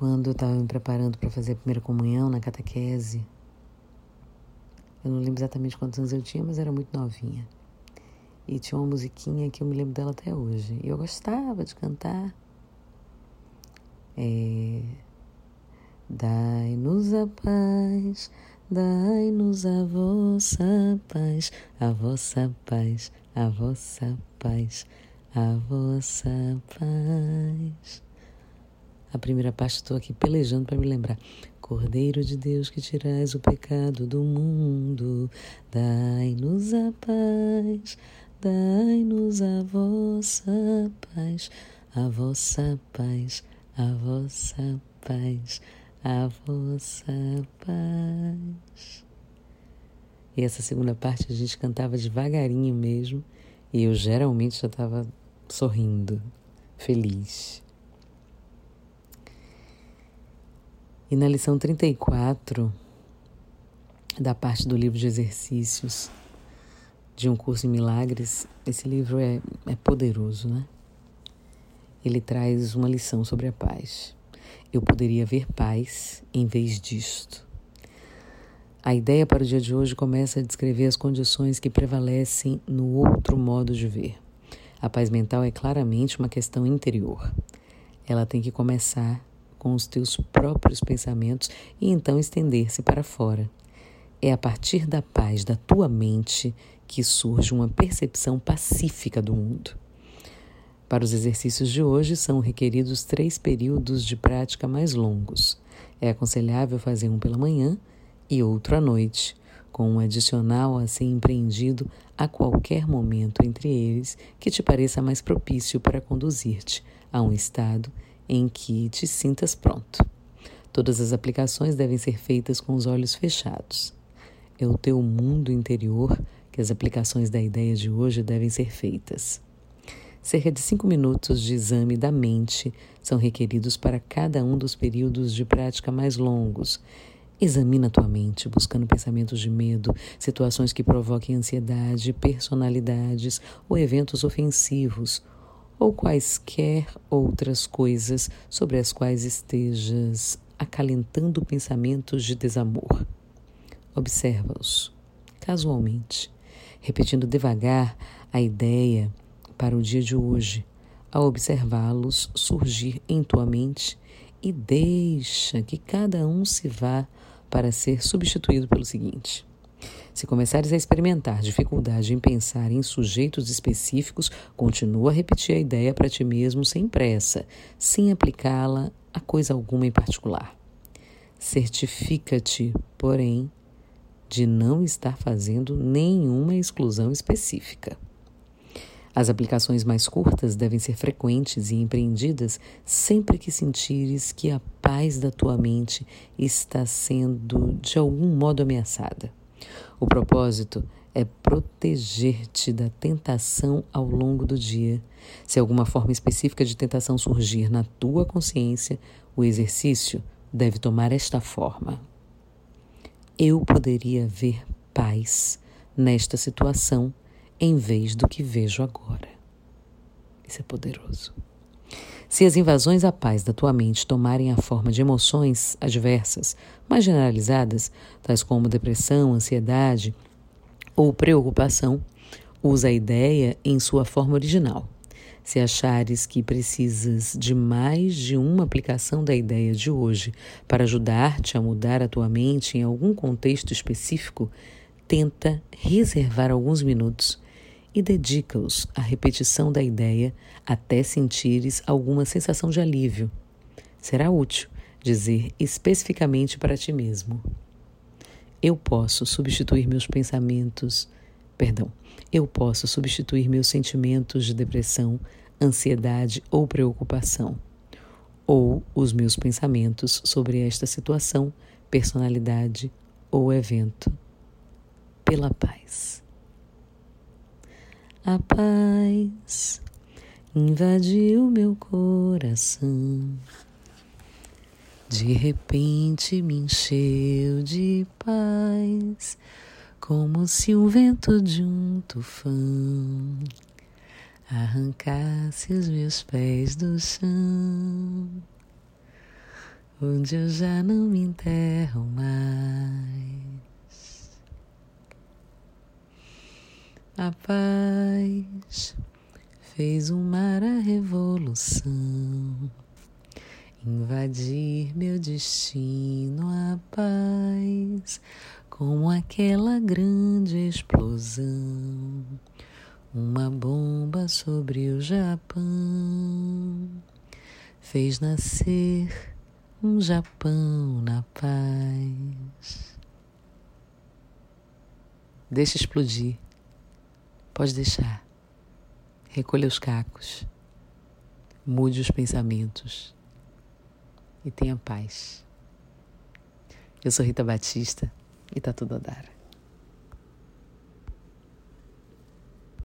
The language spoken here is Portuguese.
quando eu estava me preparando para fazer a primeira comunhão na catequese. Eu não lembro exatamente quantos anos eu tinha, mas era muito novinha. E tinha uma musiquinha que eu me lembro dela até hoje. E eu gostava de cantar. É... Dai-nos a paz, dai-nos a vossa paz, a vossa paz, a vossa paz, a vossa paz. A primeira parte estou aqui pelejando para me lembrar. Cordeiro de Deus que tirais o pecado do mundo, dai-nos a paz, dai-nos a vossa paz, a vossa paz, a vossa paz, a vossa paz. E essa segunda parte a gente cantava devagarinho mesmo, e eu geralmente já estava sorrindo, feliz. E na lição 34 da parte do livro de exercícios de um curso em milagres, esse livro é, é poderoso, né? Ele traz uma lição sobre a paz. Eu poderia ver paz em vez disto. A ideia para o dia de hoje começa a descrever as condições que prevalecem no outro modo de ver. A paz mental é claramente uma questão interior. Ela tem que começar com os teus próprios pensamentos e então estender-se para fora. É a partir da paz da tua mente que surge uma percepção pacífica do mundo. Para os exercícios de hoje, são requeridos três períodos de prática mais longos. É aconselhável fazer um pela manhã e outro à noite, com um adicional a ser empreendido a qualquer momento entre eles que te pareça mais propício para conduzir-te a um estado em que te sintas pronto. Todas as aplicações devem ser feitas com os olhos fechados. É o teu mundo interior que as aplicações da ideia de hoje devem ser feitas. Cerca de cinco minutos de exame da mente são requeridos para cada um dos períodos de prática mais longos. Examina tua mente, buscando pensamentos de medo, situações que provoquem ansiedade, personalidades ou eventos ofensivos ou quaisquer outras coisas sobre as quais estejas acalentando pensamentos de desamor. Observa-os casualmente, repetindo devagar a ideia para o dia de hoje, ao observá-los surgir em tua mente e deixa que cada um se vá para ser substituído pelo seguinte. Se começares a experimentar dificuldade em pensar em sujeitos específicos, continua a repetir a ideia para ti mesmo sem pressa, sem aplicá-la a coisa alguma em particular. Certifica-te, porém, de não estar fazendo nenhuma exclusão específica. As aplicações mais curtas devem ser frequentes e empreendidas sempre que sentires que a paz da tua mente está sendo de algum modo ameaçada. O propósito é proteger-te da tentação ao longo do dia. Se alguma forma específica de tentação surgir na tua consciência, o exercício deve tomar esta forma. Eu poderia ver paz nesta situação em vez do que vejo agora. Isso é poderoso. Se as invasões à paz da tua mente tomarem a forma de emoções adversas, mais generalizadas, tais como depressão, ansiedade ou preocupação, usa a ideia em sua forma original. Se achares que precisas de mais de uma aplicação da ideia de hoje para ajudar-te a mudar a tua mente em algum contexto específico, tenta reservar alguns minutos e dedica-os à repetição da ideia até sentires alguma sensação de alívio. Será útil dizer especificamente para ti mesmo: Eu posso substituir meus pensamentos, perdão, eu posso substituir meus sentimentos de depressão, ansiedade ou preocupação, ou os meus pensamentos sobre esta situação, personalidade ou evento, pela paz. A paz invadiu meu coração. De repente me encheu de paz, como se o vento de um tufão arrancasse os meus pés do chão. onde eu já não me enterro mais. A paz fez um mar a revolução invadir meu destino. A paz como aquela grande explosão uma bomba sobre o Japão fez nascer um Japão na paz. Deixa explodir pode deixar recolha os cacos mude os pensamentos e tenha paz. Eu sou Rita Batista e tá tudo a dar.